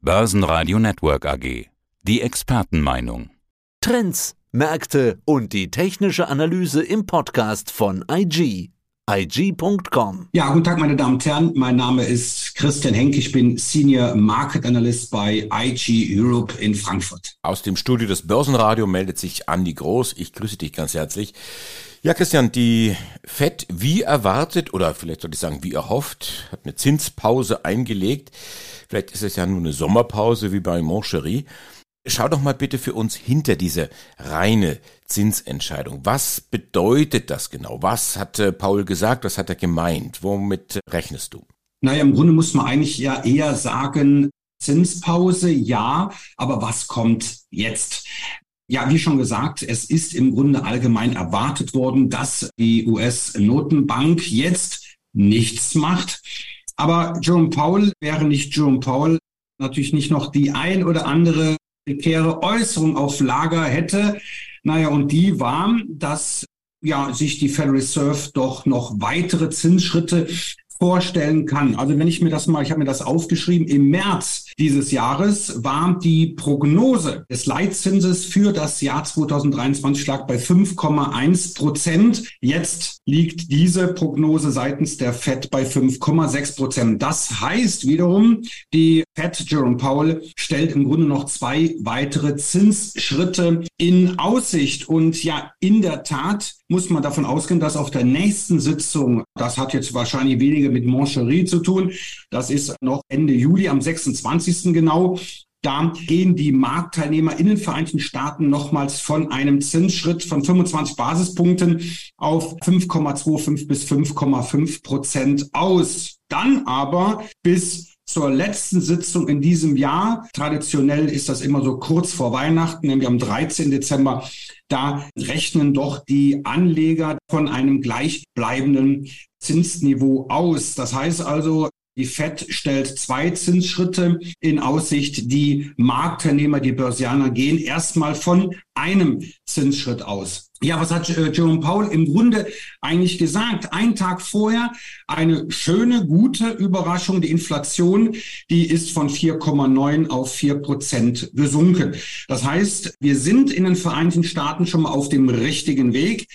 Börsenradio Network AG. Die Expertenmeinung. Trends, Märkte und die technische Analyse im Podcast von IG. IG.com. Ja, guten Tag, meine Damen und Herren. Mein Name ist Christian Henk. Ich bin Senior Market Analyst bei IG Europe in Frankfurt. Aus dem Studio des Börsenradio meldet sich Andi Groß. Ich grüße dich ganz herzlich. Ja, Christian, die FED wie erwartet oder vielleicht sollte ich sagen wie erhofft, hat eine Zinspause eingelegt. Vielleicht ist es ja nur eine Sommerpause wie bei Moncherie. Schau doch mal bitte für uns hinter diese reine Zinsentscheidung. Was bedeutet das genau? Was hat äh, Paul gesagt? Was hat er gemeint? Womit rechnest du? Naja, im Grunde muss man eigentlich ja eher sagen, Zinspause, ja, aber was kommt jetzt? Ja, wie schon gesagt, es ist im Grunde allgemein erwartet worden, dass die US-Notenbank jetzt nichts macht. Aber Jerome Powell wäre nicht Jerome Powell, natürlich nicht noch die ein oder andere prekäre Äußerung auf Lager hätte. Naja, und die war, dass ja, sich die Federal Reserve doch noch weitere Zinsschritte vorstellen kann. Also wenn ich mir das mal, ich habe mir das aufgeschrieben, im März dieses Jahres war die Prognose des Leitzinses für das Jahr 2023 lag bei 5,1 Prozent. Jetzt liegt diese Prognose seitens der Fed bei 5,6 Prozent. Das heißt wiederum, die Fed, Jerome Powell, stellt im Grunde noch zwei weitere Zinsschritte in Aussicht. Und ja, in der Tat muss man davon ausgehen, dass auf der nächsten Sitzung, das hat jetzt wahrscheinlich weniger mit Moncherie zu tun, das ist noch Ende Juli am 26. genau, da gehen die Marktteilnehmer in den Vereinigten Staaten nochmals von einem Zinsschritt von 25 Basispunkten auf 5,25 bis 5,5 Prozent aus. Dann aber bis zur letzten Sitzung in diesem Jahr. Traditionell ist das immer so kurz vor Weihnachten, nämlich am 13. Dezember. Da rechnen doch die Anleger von einem gleichbleibenden Zinsniveau aus. Das heißt also, die FED stellt zwei Zinsschritte in Aussicht. Die Marktteilnehmer, die Börsianer gehen erstmal von einem Zinsschritt aus. Ja, was hat äh, Jerome Powell im Grunde eigentlich gesagt? Ein Tag vorher eine schöne, gute Überraschung. Die Inflation, die ist von 4,9 auf 4 Prozent gesunken. Das heißt, wir sind in den Vereinigten Staaten schon mal auf dem richtigen Weg.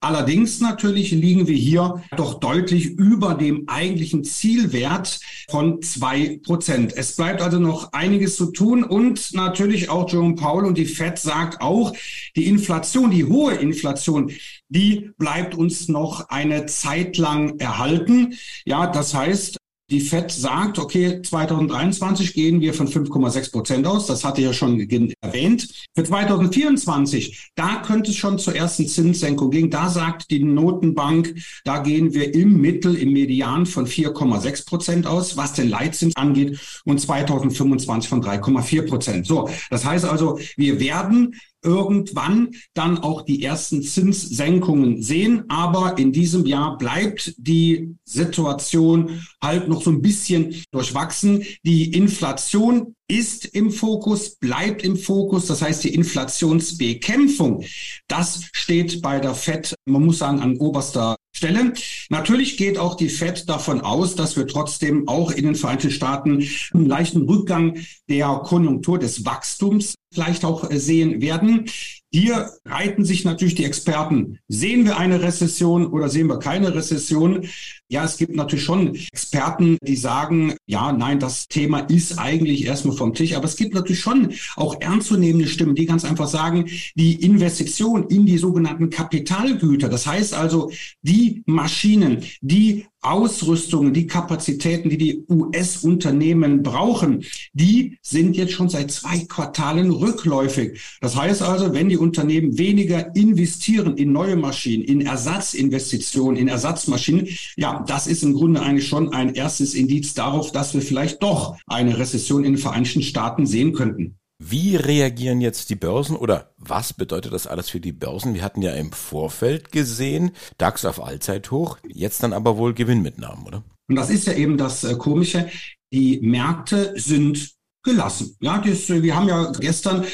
Allerdings natürlich liegen wir hier doch deutlich über dem eigentlichen Zielwert von zwei Prozent. Es bleibt also noch einiges zu tun und natürlich auch Jerome Powell und die Fed sagt auch, die Inflation, die hohe Inflation, die bleibt uns noch eine Zeit lang erhalten. Ja, das heißt, die FED sagt, okay, 2023 gehen wir von 5,6 Prozent aus. Das hatte ja schon erwähnt. Für 2024, da könnte es schon zur ersten Zinssenkung gehen. Da sagt die Notenbank, da gehen wir im Mittel, im Median von 4,6 Prozent aus, was den Leitzins angeht, und 2025 von 3,4 Prozent. So, das heißt also, wir werden irgendwann dann auch die ersten Zinssenkungen sehen. Aber in diesem Jahr bleibt die Situation halt noch so ein bisschen durchwachsen. Die Inflation ist im Fokus, bleibt im Fokus. Das heißt, die Inflationsbekämpfung, das steht bei der FED, man muss sagen, an oberster Stelle. Natürlich geht auch die Fed davon aus, dass wir trotzdem auch in den Vereinigten Staaten einen leichten Rückgang der Konjunktur des Wachstums vielleicht auch äh, sehen werden. Hier reiten sich natürlich die Experten. Sehen wir eine Rezession oder sehen wir keine Rezession? Ja, es gibt natürlich schon Experten, die sagen, ja, nein, das Thema ist eigentlich erstmal vom Tisch. Aber es gibt natürlich schon auch ernstzunehmende Stimmen, die ganz einfach sagen, die Investition in die sogenannten Kapitalgüter, das heißt also die Maschinen, die Ausrüstungen, die Kapazitäten, die die US-Unternehmen brauchen, die sind jetzt schon seit zwei Quartalen rückläufig. Das heißt also, wenn die Unternehmen weniger investieren in neue Maschinen, in Ersatzinvestitionen, in Ersatzmaschinen, ja, das ist im Grunde eigentlich schon ein erstes Indiz darauf, dass wir vielleicht doch eine Rezession in den Vereinigten Staaten sehen könnten. Wie reagieren jetzt die Börsen oder was bedeutet das alles für die Börsen? Wir hatten ja im Vorfeld gesehen, DAX auf Allzeithoch, jetzt dann aber wohl Gewinnmitnahmen, oder? Und das ist ja eben das äh, Komische. Die Märkte sind gelassen. Ja, das, wir haben ja gestern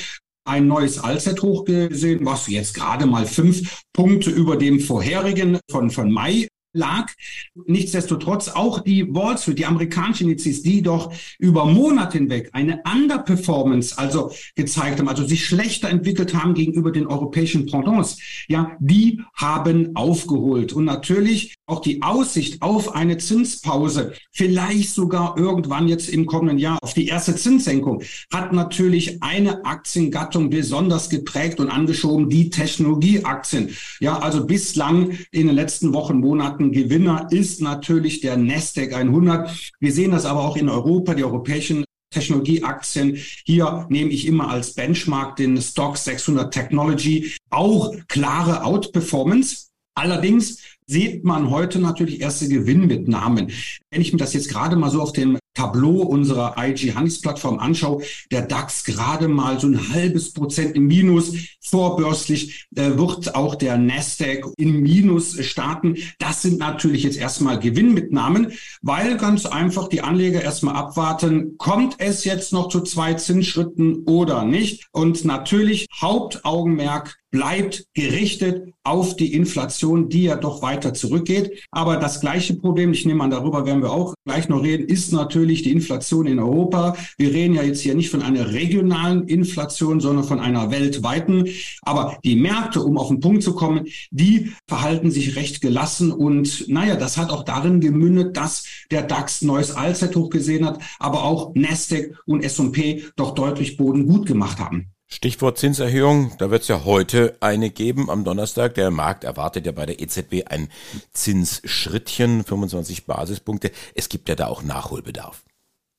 ein neues Allzeithoch gesehen, was jetzt gerade mal fünf Punkte über dem vorherigen von, von Mai lag. Nichtsdestotrotz auch die Wall Street, die amerikanischen Indizes, die doch über Monate hinweg eine Underperformance also gezeigt haben, also sich schlechter entwickelt haben gegenüber den europäischen Pendants, ja, die haben aufgeholt. Und natürlich auch die Aussicht auf eine Zinspause, vielleicht sogar irgendwann jetzt im kommenden Jahr auf die erste Zinssenkung, hat natürlich eine Aktiengattung besonders geprägt und angeschoben, die Technologieaktien. Ja, also bislang in den letzten Wochen, Monaten Gewinner ist natürlich der Nasdaq 100. Wir sehen das aber auch in Europa, die europäischen Technologieaktien. Hier nehme ich immer als Benchmark den Stock 600 Technology. Auch klare Outperformance. Allerdings sieht man heute natürlich erste Gewinnmitnahmen. Wenn ich mir das jetzt gerade mal so auf dem Tableau unserer IG Handelsplattform anschaue, der DAX gerade mal so ein halbes Prozent im Minus. Vorbörslich äh, wird auch der Nasdaq in Minus starten. Das sind natürlich jetzt erstmal Gewinnmitnahmen, weil ganz einfach die Anleger erstmal abwarten, kommt es jetzt noch zu zwei Zinsschritten oder nicht? Und natürlich Hauptaugenmerk bleibt gerichtet auf die Inflation, die ja doch weiter zurückgeht. Aber das gleiche Problem, ich nehme an, darüber werden wir auch gleich noch reden, ist natürlich die Inflation in Europa. Wir reden ja jetzt hier nicht von einer regionalen Inflation, sondern von einer weltweiten. Aber die Märkte, um auf den Punkt zu kommen, die verhalten sich recht gelassen. Und naja, das hat auch darin gemündet, dass der DAX neues Allzeithoch gesehen hat, aber auch Nasdaq und S&P doch deutlich Boden gut gemacht haben. Stichwort Zinserhöhung, da wird es ja heute eine geben am Donnerstag. Der Markt erwartet ja bei der EZB ein Zinsschrittchen, 25 Basispunkte. Es gibt ja da auch Nachholbedarf.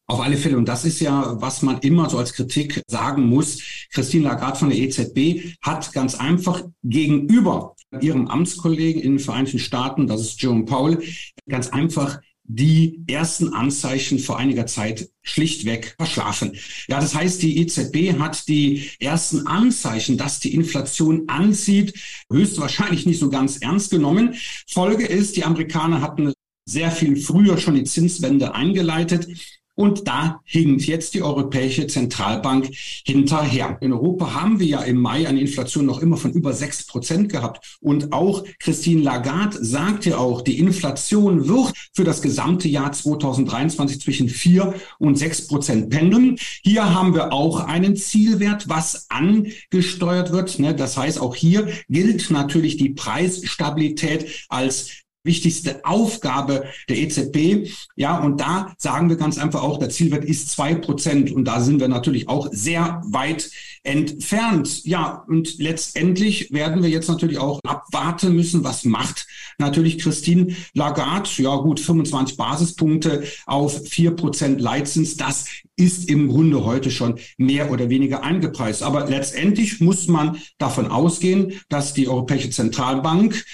Auf alle Fälle. Und das ist ja, was man immer so als Kritik sagen muss. Christine Lagarde von der EZB hat ganz einfach gegenüber ihrem Amtskollegen in den Vereinigten Staaten, das ist Jerome Powell, ganz einfach die ersten Anzeichen vor einiger Zeit schlichtweg verschlafen. Ja, das heißt, die EZB hat die ersten Anzeichen, dass die Inflation anzieht, höchstwahrscheinlich nicht so ganz ernst genommen. Folge ist, die Amerikaner hatten sehr viel früher schon die Zinswende eingeleitet. Und da hinkt jetzt die Europäische Zentralbank hinterher. In Europa haben wir ja im Mai eine Inflation noch immer von über sechs Prozent gehabt. Und auch Christine Lagarde sagte auch, die Inflation wird für das gesamte Jahr 2023 zwischen vier und sechs Prozent pendeln. Hier haben wir auch einen Zielwert, was angesteuert wird. Ne? Das heißt, auch hier gilt natürlich die Preisstabilität als wichtigste Aufgabe der EZB. Ja, und da sagen wir ganz einfach auch, der Zielwert ist zwei Prozent. Und da sind wir natürlich auch sehr weit entfernt. Ja, und letztendlich werden wir jetzt natürlich auch abwarten müssen, was macht natürlich Christine Lagarde. Ja, gut, 25 Basispunkte auf vier Prozent Leitzins. Das ist im Grunde heute schon mehr oder weniger eingepreist. Aber letztendlich muss man davon ausgehen, dass die Europäische Zentralbank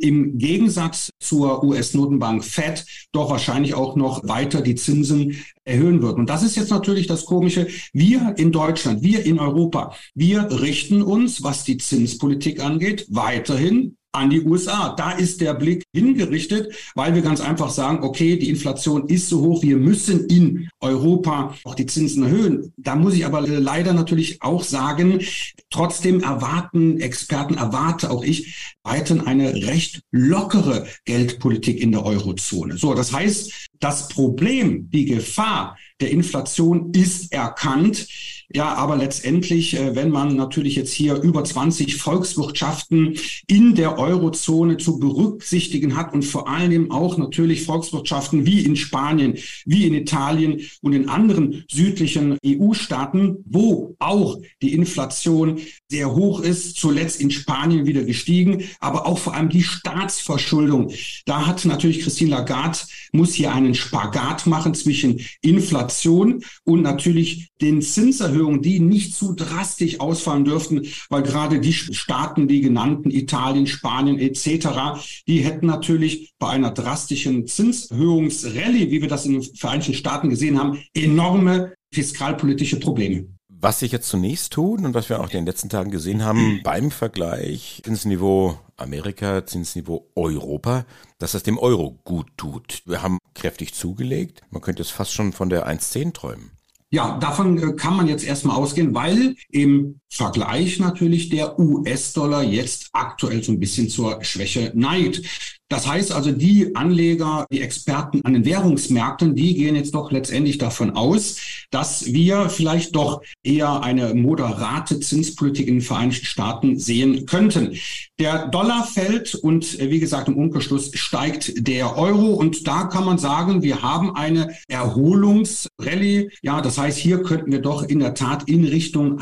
im Gegensatz zur US-Notenbank Fed doch wahrscheinlich auch noch weiter die Zinsen erhöhen wird. Und das ist jetzt natürlich das Komische. Wir in Deutschland, wir in Europa, wir richten uns, was die Zinspolitik angeht, weiterhin an die USA. Da ist der Blick hingerichtet, weil wir ganz einfach sagen, okay, die Inflation ist so hoch, wir müssen in Europa auch die Zinsen erhöhen. Da muss ich aber leider natürlich auch sagen, trotzdem erwarten Experten, erwarte auch ich weiterhin eine recht lockere Geldpolitik in der Eurozone. So, das heißt, das Problem, die Gefahr der Inflation ist erkannt. Ja, aber letztendlich, äh, wenn man natürlich jetzt hier über 20 Volkswirtschaften in der Eurozone zu berücksichtigen hat und vor allem auch natürlich Volkswirtschaften wie in Spanien, wie in Italien und in anderen südlichen EU-Staaten, wo auch die Inflation sehr hoch ist, zuletzt in Spanien wieder gestiegen, aber auch vor allem die Staatsverschuldung. Da hat natürlich Christine Lagarde, muss hier einen Spagat machen zwischen Inflation und natürlich den Zinserhöhungen, die nicht zu drastisch ausfallen dürften, weil gerade die Staaten, die genannten, Italien, Spanien etc., die hätten natürlich bei einer drastischen Zinserhöhungsrallye, wie wir das in den Vereinigten Staaten gesehen haben, enorme fiskalpolitische Probleme. Was sich jetzt zunächst tun und was wir auch in den letzten Tagen gesehen haben beim Vergleich Zinsniveau Amerika, Zinsniveau Europa, dass das dem Euro gut tut. Wir haben kräftig zugelegt. Man könnte es fast schon von der 1,10 träumen. Ja, davon äh, kann man jetzt erstmal ausgehen, weil im Vergleich natürlich der US-Dollar jetzt aktuell so ein bisschen zur Schwäche neigt. Das heißt also, die Anleger, die Experten an den Währungsmärkten, die gehen jetzt doch letztendlich davon aus, dass wir vielleicht doch eher eine moderate Zinspolitik in den Vereinigten Staaten sehen könnten. Der Dollar fällt und wie gesagt, im Umkehrschluss steigt der Euro und da kann man sagen, wir haben eine Erholungsrallye. Ja, das heißt, hier könnten wir doch in der Tat in Richtung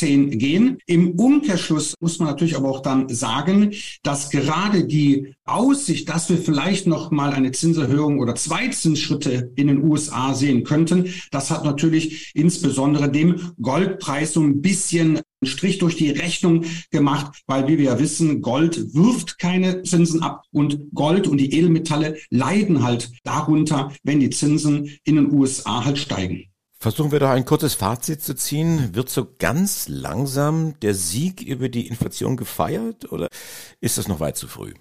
1,10 gehen. Im Umkehrschluss muss man natürlich aber auch dann sagen, dass gerade die Aussicht, dass wir vielleicht noch mal eine Zinserhöhung oder zwei Zinsschritte in den USA sehen könnten, das hat natürlich insbesondere dem Goldpreis so ein bisschen einen Strich durch die Rechnung gemacht, weil wie wir ja wissen, Gold wirft keine Zinsen ab und Gold und die Edelmetalle leiden halt darunter, wenn die Zinsen in den USA halt steigen. Versuchen wir doch ein kurzes Fazit zu ziehen. Wird so ganz langsam der Sieg über die Inflation gefeiert oder ist das noch weit zu früh?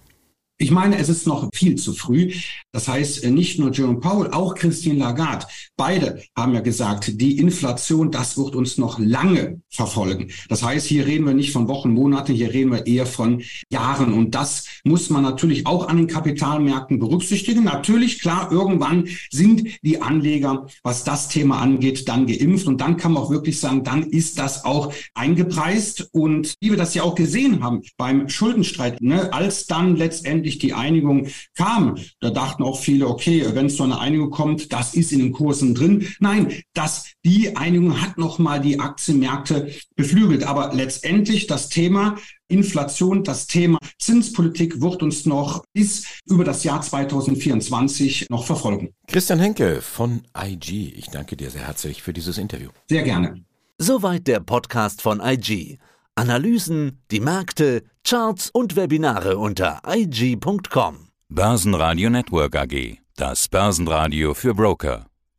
Ich meine, es ist noch viel zu früh. Das heißt, äh, nicht nur Jerome Powell, auch Christine Lagarde, beide haben ja gesagt, die Inflation, das wird uns noch lange verfolgen. Das heißt, hier reden wir nicht von Wochen, Monaten, hier reden wir eher von Jahren. Und das muss man natürlich auch an den Kapitalmärkten berücksichtigen. Natürlich, klar, irgendwann sind die Anleger, was das Thema angeht, dann geimpft. Und dann kann man auch wirklich sagen, dann ist das auch eingepreist. Und wie wir das ja auch gesehen haben beim Schuldenstreit, ne, als dann letztendlich endlich die Einigung kam, da dachten auch viele, okay, wenn es zu einer Einigung kommt, das ist in den Kursen drin. Nein, das, die Einigung hat nochmal die Aktienmärkte beflügelt. Aber letztendlich das Thema Inflation, das Thema Zinspolitik wird uns noch bis über das Jahr 2024 noch verfolgen. Christian Henke von IG, ich danke dir sehr herzlich für dieses Interview. Sehr gerne. Soweit der Podcast von IG. Analysen, die Märkte, Charts und Webinare unter IG.com. Börsenradio Network AG. Das Börsenradio für Broker.